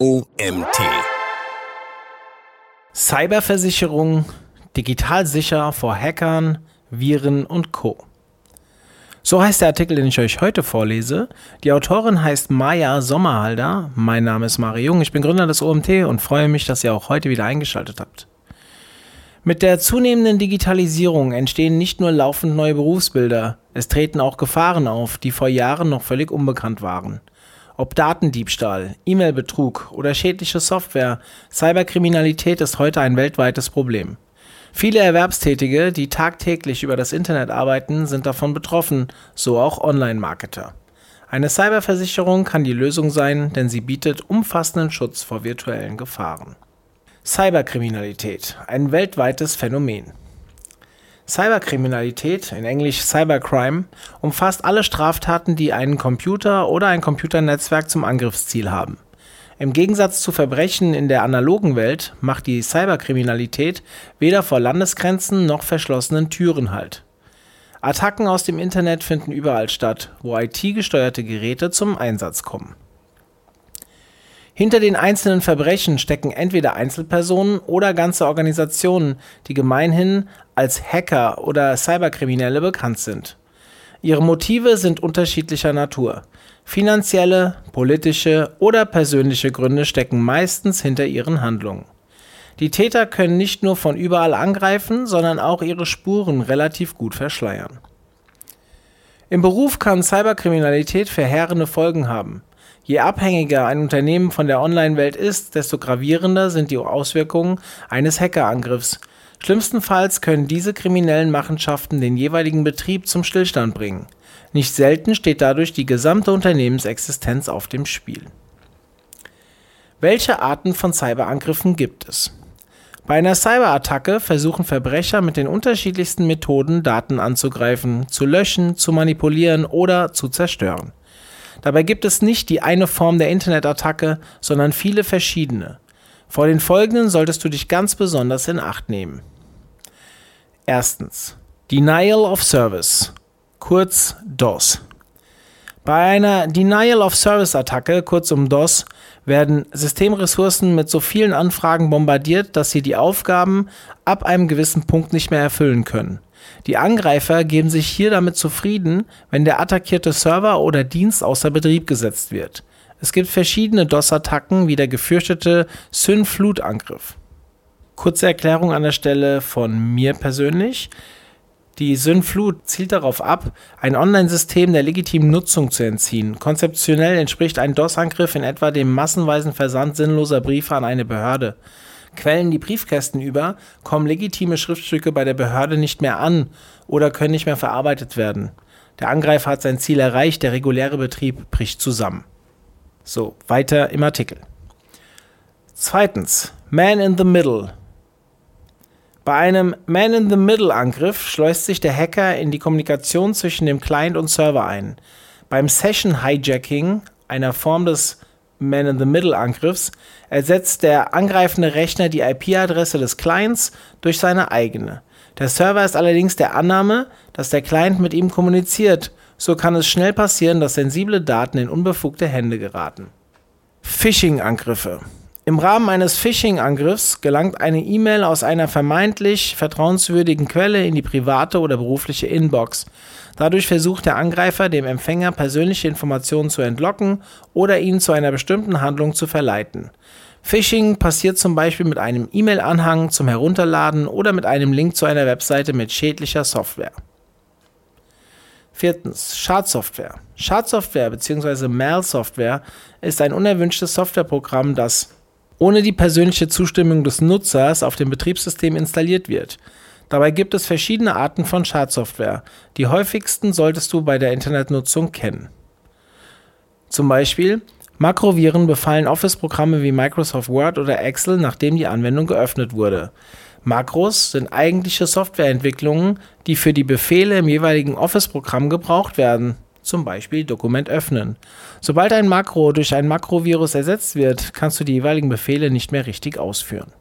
OMT. Cyberversicherung digital sicher vor Hackern, Viren und Co. So heißt der Artikel, den ich euch heute vorlese. Die Autorin heißt Maja Sommerhalder. Mein Name ist Mario Jung. Ich bin Gründer des OMT und freue mich, dass ihr auch heute wieder eingeschaltet habt. Mit der zunehmenden Digitalisierung entstehen nicht nur laufend neue Berufsbilder, es treten auch Gefahren auf, die vor Jahren noch völlig unbekannt waren. Ob Datendiebstahl, E-Mail-Betrug oder schädliche Software, Cyberkriminalität ist heute ein weltweites Problem. Viele Erwerbstätige, die tagtäglich über das Internet arbeiten, sind davon betroffen, so auch Online-Marketer. Eine Cyberversicherung kann die Lösung sein, denn sie bietet umfassenden Schutz vor virtuellen Gefahren. Cyberkriminalität, ein weltweites Phänomen. Cyberkriminalität, in Englisch Cybercrime, umfasst alle Straftaten, die einen Computer oder ein Computernetzwerk zum Angriffsziel haben. Im Gegensatz zu Verbrechen in der analogen Welt macht die Cyberkriminalität weder vor Landesgrenzen noch verschlossenen Türen Halt. Attacken aus dem Internet finden überall statt, wo IT-gesteuerte Geräte zum Einsatz kommen hinter den einzelnen Verbrechen stecken entweder Einzelpersonen oder ganze Organisationen, die gemeinhin als Hacker oder Cyberkriminelle bekannt sind. Ihre Motive sind unterschiedlicher Natur. Finanzielle, politische oder persönliche Gründe stecken meistens hinter ihren Handlungen. Die Täter können nicht nur von überall angreifen, sondern auch ihre Spuren relativ gut verschleiern. Im Beruf kann Cyberkriminalität verheerende Folgen haben. Je abhängiger ein Unternehmen von der Online-Welt ist, desto gravierender sind die Auswirkungen eines Hackerangriffs. Schlimmstenfalls können diese kriminellen Machenschaften den jeweiligen Betrieb zum Stillstand bringen. Nicht selten steht dadurch die gesamte Unternehmensexistenz auf dem Spiel. Welche Arten von Cyberangriffen gibt es? Bei einer Cyberattacke versuchen Verbrecher mit den unterschiedlichsten Methoden Daten anzugreifen, zu löschen, zu manipulieren oder zu zerstören. Dabei gibt es nicht die eine Form der Internetattacke, sondern viele verschiedene. Vor den folgenden solltest du dich ganz besonders in Acht nehmen. Erstens. Denial of Service, kurz DOS. Bei einer Denial of Service Attacke, kurz um DOS, werden Systemressourcen mit so vielen Anfragen bombardiert, dass sie die Aufgaben ab einem gewissen Punkt nicht mehr erfüllen können. Die Angreifer geben sich hier damit zufrieden, wenn der attackierte Server oder Dienst außer Betrieb gesetzt wird. Es gibt verschiedene DOS-Attacken wie der gefürchtete Synflut-Angriff. Kurze Erklärung an der Stelle von mir persönlich. Die Synflut zielt darauf ab, ein Online-System der legitimen Nutzung zu entziehen. Konzeptionell entspricht ein DOS-Angriff in etwa dem massenweisen Versand sinnloser Briefe an eine Behörde. Quellen die Briefkästen über, kommen legitime Schriftstücke bei der Behörde nicht mehr an oder können nicht mehr verarbeitet werden. Der Angreifer hat sein Ziel erreicht, der reguläre Betrieb bricht zusammen. So, weiter im Artikel. Zweitens, Man in the Middle. Bei einem Man in the Middle Angriff schleust sich der Hacker in die Kommunikation zwischen dem Client und Server ein. Beim Session Hijacking, einer Form des Man-in-the-Middle-Angriffs ersetzt der angreifende Rechner die IP-Adresse des Clients durch seine eigene. Der Server ist allerdings der Annahme, dass der Client mit ihm kommuniziert. So kann es schnell passieren, dass sensible Daten in unbefugte Hände geraten. Phishing-Angriffe im Rahmen eines Phishing-Angriffs gelangt eine E-Mail aus einer vermeintlich vertrauenswürdigen Quelle in die private oder berufliche Inbox. Dadurch versucht der Angreifer, dem Empfänger persönliche Informationen zu entlocken oder ihn zu einer bestimmten Handlung zu verleiten. Phishing passiert zum Beispiel mit einem E-Mail-Anhang zum Herunterladen oder mit einem Link zu einer Webseite mit schädlicher Software. Viertens, Schadsoftware. Schadsoftware bzw. Malsoftware ist ein unerwünschtes Softwareprogramm, das ohne die persönliche Zustimmung des Nutzers auf dem Betriebssystem installiert wird. Dabei gibt es verschiedene Arten von Schadsoftware. Die häufigsten solltest du bei der Internetnutzung kennen. Zum Beispiel Makroviren befallen Office-Programme wie Microsoft Word oder Excel, nachdem die Anwendung geöffnet wurde. Makros sind eigentliche Softwareentwicklungen, die für die Befehle im jeweiligen Office-Programm gebraucht werden zum Beispiel Dokument öffnen. Sobald ein Makro durch ein Makrovirus ersetzt wird, kannst du die jeweiligen Befehle nicht mehr richtig ausführen.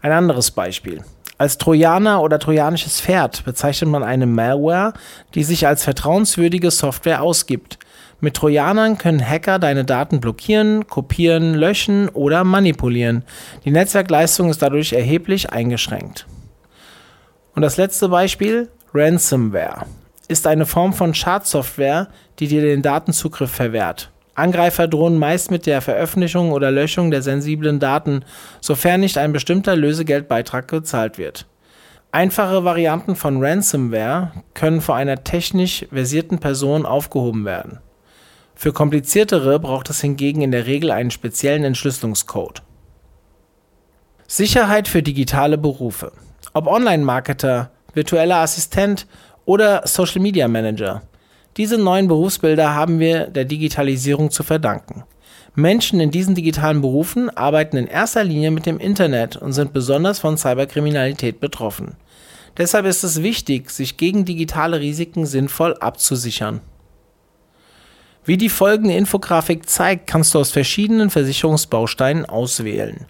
Ein anderes Beispiel. Als Trojaner oder trojanisches Pferd bezeichnet man eine Malware, die sich als vertrauenswürdige Software ausgibt. Mit Trojanern können Hacker deine Daten blockieren, kopieren, löschen oder manipulieren. Die Netzwerkleistung ist dadurch erheblich eingeschränkt. Und das letzte Beispiel, Ransomware, ist eine Form von Schadsoftware, die dir den Datenzugriff verwehrt. Angreifer drohen meist mit der Veröffentlichung oder Löschung der sensiblen Daten, sofern nicht ein bestimmter Lösegeldbeitrag gezahlt wird. Einfache Varianten von Ransomware können vor einer technisch versierten Person aufgehoben werden. Für kompliziertere braucht es hingegen in der Regel einen speziellen Entschlüsselungscode. Sicherheit für digitale Berufe. Ob Online-Marketer, virtueller Assistent oder Social Media Manager. Diese neuen Berufsbilder haben wir der Digitalisierung zu verdanken. Menschen in diesen digitalen Berufen arbeiten in erster Linie mit dem Internet und sind besonders von Cyberkriminalität betroffen. Deshalb ist es wichtig, sich gegen digitale Risiken sinnvoll abzusichern. Wie die folgende Infografik zeigt, kannst du aus verschiedenen Versicherungsbausteinen auswählen.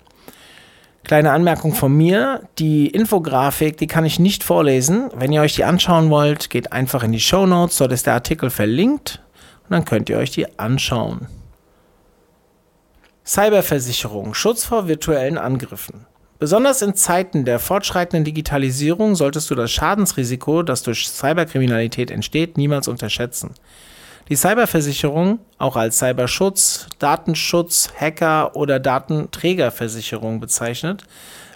Kleine Anmerkung von mir, die Infografik, die kann ich nicht vorlesen. Wenn ihr euch die anschauen wollt, geht einfach in die Show Notes, dort ist der Artikel verlinkt und dann könnt ihr euch die anschauen. Cyberversicherung, Schutz vor virtuellen Angriffen. Besonders in Zeiten der fortschreitenden Digitalisierung solltest du das Schadensrisiko, das durch Cyberkriminalität entsteht, niemals unterschätzen. Die Cyberversicherung, auch als Cyberschutz, Datenschutz, Hacker oder Datenträgerversicherung bezeichnet,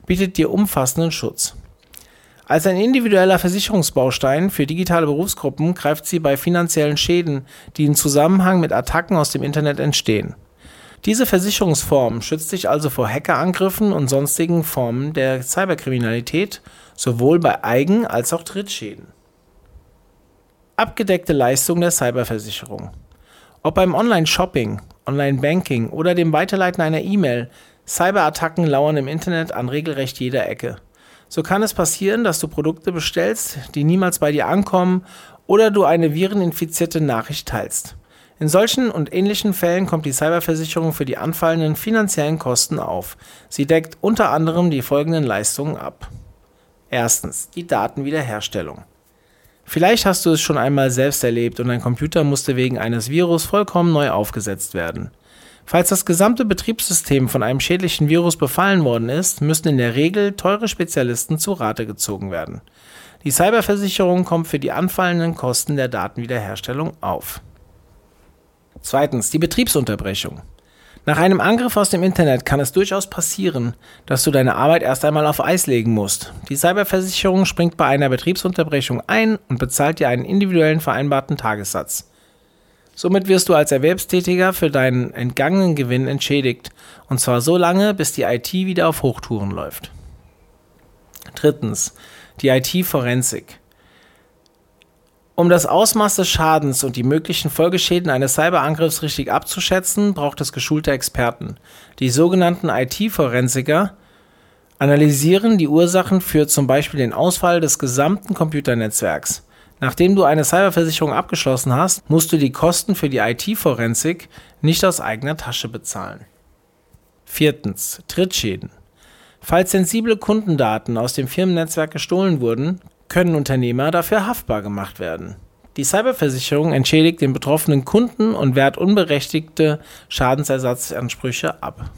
bietet dir umfassenden Schutz. Als ein individueller Versicherungsbaustein für digitale Berufsgruppen greift sie bei finanziellen Schäden, die in Zusammenhang mit Attacken aus dem Internet entstehen. Diese Versicherungsform schützt dich also vor Hackerangriffen und sonstigen Formen der Cyberkriminalität, sowohl bei Eigen- als auch Drittschäden. Abgedeckte Leistung der Cyberversicherung. Ob beim Online-Shopping, Online-Banking oder dem Weiterleiten einer E-Mail, Cyberattacken lauern im Internet an regelrecht jeder Ecke. So kann es passieren, dass du Produkte bestellst, die niemals bei dir ankommen oder du eine vireninfizierte Nachricht teilst. In solchen und ähnlichen Fällen kommt die Cyberversicherung für die anfallenden finanziellen Kosten auf. Sie deckt unter anderem die folgenden Leistungen ab. Erstens die Datenwiederherstellung. Vielleicht hast du es schon einmal selbst erlebt und dein Computer musste wegen eines Virus vollkommen neu aufgesetzt werden. Falls das gesamte Betriebssystem von einem schädlichen Virus befallen worden ist, müssen in der Regel teure Spezialisten zu Rate gezogen werden. Die Cyberversicherung kommt für die anfallenden Kosten der Datenwiederherstellung auf. Zweitens, die Betriebsunterbrechung. Nach einem Angriff aus dem Internet kann es durchaus passieren, dass du deine Arbeit erst einmal auf Eis legen musst. Die Cyberversicherung springt bei einer Betriebsunterbrechung ein und bezahlt dir einen individuellen vereinbarten Tagessatz. Somit wirst du als Erwerbstätiger für deinen entgangenen Gewinn entschädigt, und zwar so lange, bis die IT wieder auf Hochtouren läuft. Drittens, die IT-Forensik. Um das Ausmaß des Schadens und die möglichen Folgeschäden eines Cyberangriffs richtig abzuschätzen, braucht es geschulte Experten. Die sogenannten IT-Forensiker analysieren die Ursachen für zum Beispiel den Ausfall des gesamten Computernetzwerks. Nachdem du eine Cyberversicherung abgeschlossen hast, musst du die Kosten für die IT-Forensik nicht aus eigener Tasche bezahlen. Viertens. Trittschäden. Falls sensible Kundendaten aus dem Firmennetzwerk gestohlen wurden, können Unternehmer dafür haftbar gemacht werden. Die Cyberversicherung entschädigt den betroffenen Kunden und wehrt unberechtigte Schadensersatzansprüche ab.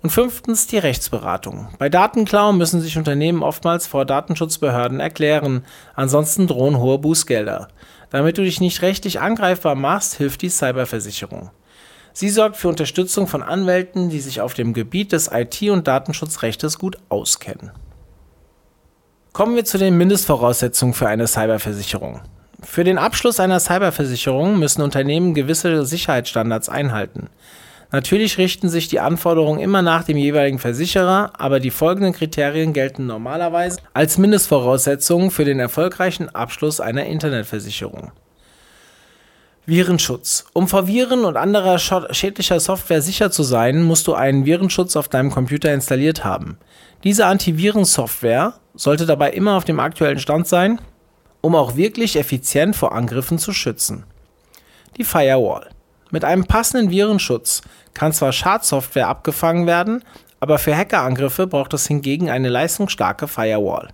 Und fünftens die Rechtsberatung. Bei Datenklau müssen sich Unternehmen oftmals vor Datenschutzbehörden erklären, ansonsten drohen hohe Bußgelder. Damit du dich nicht rechtlich angreifbar machst, hilft die Cyberversicherung. Sie sorgt für Unterstützung von Anwälten, die sich auf dem Gebiet des IT- und Datenschutzrechtes gut auskennen. Kommen wir zu den Mindestvoraussetzungen für eine Cyberversicherung. Für den Abschluss einer Cyberversicherung müssen Unternehmen gewisse Sicherheitsstandards einhalten. Natürlich richten sich die Anforderungen immer nach dem jeweiligen Versicherer, aber die folgenden Kriterien gelten normalerweise als Mindestvoraussetzungen für den erfolgreichen Abschluss einer Internetversicherung. Virenschutz. Um vor Viren und anderer schädlicher Software sicher zu sein, musst du einen Virenschutz auf deinem Computer installiert haben. Diese Antivirensoftware sollte dabei immer auf dem aktuellen Stand sein, um auch wirklich effizient vor Angriffen zu schützen. Die Firewall. Mit einem passenden Virenschutz kann zwar Schadsoftware abgefangen werden, aber für Hackerangriffe braucht es hingegen eine leistungsstarke Firewall.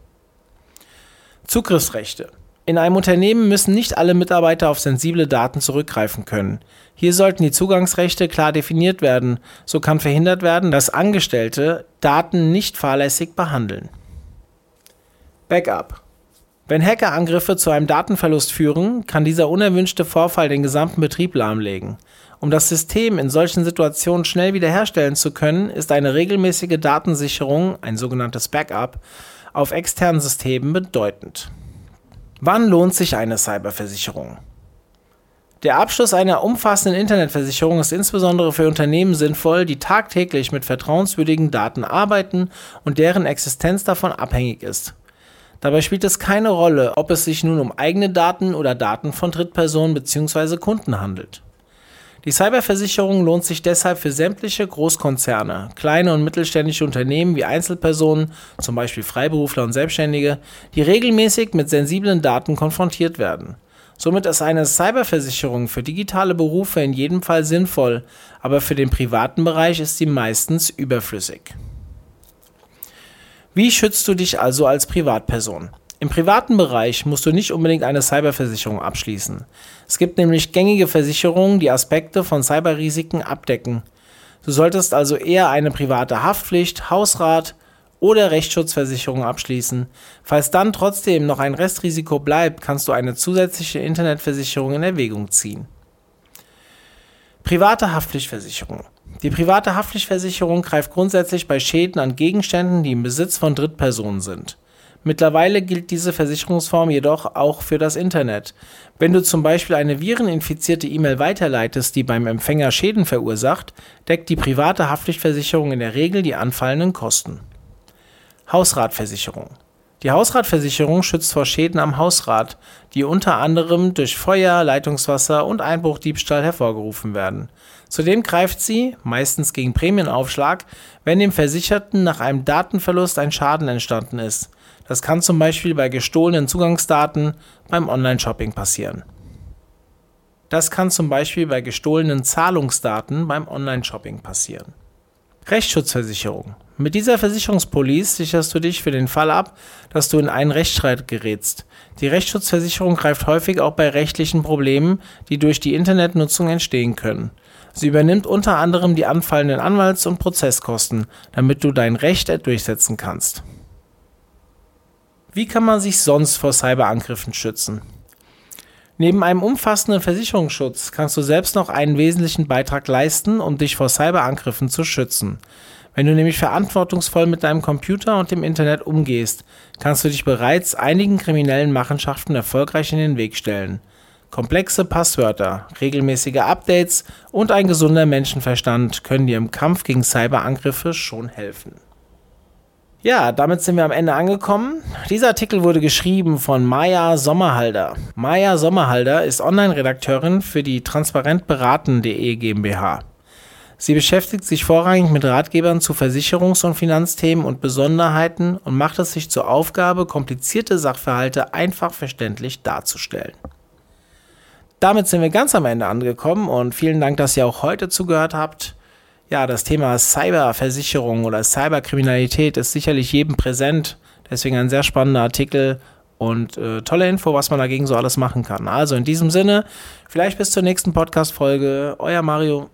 Zugriffsrechte. In einem Unternehmen müssen nicht alle Mitarbeiter auf sensible Daten zurückgreifen können. Hier sollten die Zugangsrechte klar definiert werden. So kann verhindert werden, dass Angestellte Daten nicht fahrlässig behandeln. Backup. Wenn Hackerangriffe zu einem Datenverlust führen, kann dieser unerwünschte Vorfall den gesamten Betrieb lahmlegen. Um das System in solchen Situationen schnell wiederherstellen zu können, ist eine regelmäßige Datensicherung, ein sogenanntes Backup, auf externen Systemen bedeutend. Wann lohnt sich eine Cyberversicherung? Der Abschluss einer umfassenden Internetversicherung ist insbesondere für Unternehmen sinnvoll, die tagtäglich mit vertrauenswürdigen Daten arbeiten und deren Existenz davon abhängig ist. Dabei spielt es keine Rolle, ob es sich nun um eigene Daten oder Daten von Drittpersonen bzw. Kunden handelt. Die Cyberversicherung lohnt sich deshalb für sämtliche Großkonzerne, kleine und mittelständische Unternehmen wie Einzelpersonen, zum Beispiel Freiberufler und Selbstständige, die regelmäßig mit sensiblen Daten konfrontiert werden. Somit ist eine Cyberversicherung für digitale Berufe in jedem Fall sinnvoll, aber für den privaten Bereich ist sie meistens überflüssig. Wie schützt du dich also als Privatperson? Im privaten Bereich musst du nicht unbedingt eine Cyberversicherung abschließen. Es gibt nämlich gängige Versicherungen, die Aspekte von Cyberrisiken abdecken. Du solltest also eher eine private Haftpflicht, Hausrat oder Rechtsschutzversicherung abschließen. Falls dann trotzdem noch ein Restrisiko bleibt, kannst du eine zusätzliche Internetversicherung in Erwägung ziehen. Private Haftpflichtversicherung. Die private Haftpflichtversicherung greift grundsätzlich bei Schäden an Gegenständen, die im Besitz von Drittpersonen sind. Mittlerweile gilt diese Versicherungsform jedoch auch für das Internet. Wenn du zum Beispiel eine vireninfizierte E-Mail weiterleitest, die beim Empfänger Schäden verursacht, deckt die private Haftpflichtversicherung in der Regel die anfallenden Kosten. Hausratversicherung. Die Hausratversicherung schützt vor Schäden am Hausrat, die unter anderem durch Feuer, Leitungswasser und Einbruchdiebstahl hervorgerufen werden. Zudem greift sie, meistens gegen Prämienaufschlag, wenn dem Versicherten nach einem Datenverlust ein Schaden entstanden ist. Das kann zum Beispiel bei gestohlenen Zugangsdaten beim Online-Shopping passieren. Das kann zum Beispiel bei gestohlenen Zahlungsdaten beim Online-Shopping passieren. Rechtsschutzversicherung. Mit dieser Versicherungspolice sicherst du dich für den Fall ab, dass du in einen Rechtsstreit gerätst. Die Rechtsschutzversicherung greift häufig auch bei rechtlichen Problemen, die durch die Internetnutzung entstehen können. Sie übernimmt unter anderem die anfallenden Anwalts- und Prozesskosten, damit du dein Recht durchsetzen kannst. Wie kann man sich sonst vor Cyberangriffen schützen? Neben einem umfassenden Versicherungsschutz kannst du selbst noch einen wesentlichen Beitrag leisten, um dich vor Cyberangriffen zu schützen. Wenn du nämlich verantwortungsvoll mit deinem Computer und dem Internet umgehst, kannst du dich bereits einigen kriminellen Machenschaften erfolgreich in den Weg stellen. Komplexe Passwörter, regelmäßige Updates und ein gesunder Menschenverstand können dir im Kampf gegen Cyberangriffe schon helfen. Ja, damit sind wir am Ende angekommen. Dieser Artikel wurde geschrieben von Maya Sommerhalder. Maya Sommerhalder ist Online-Redakteurin für die transparentberaten.de GmbH. Sie beschäftigt sich vorrangig mit Ratgebern zu Versicherungs- und Finanzthemen und Besonderheiten und macht es sich zur Aufgabe, komplizierte Sachverhalte einfach verständlich darzustellen. Damit sind wir ganz am Ende angekommen und vielen Dank, dass ihr auch heute zugehört habt. Ja, das Thema Cyberversicherung oder Cyberkriminalität ist sicherlich jedem präsent. Deswegen ein sehr spannender Artikel und äh, tolle Info, was man dagegen so alles machen kann. Also in diesem Sinne, vielleicht bis zur nächsten Podcast-Folge. Euer Mario.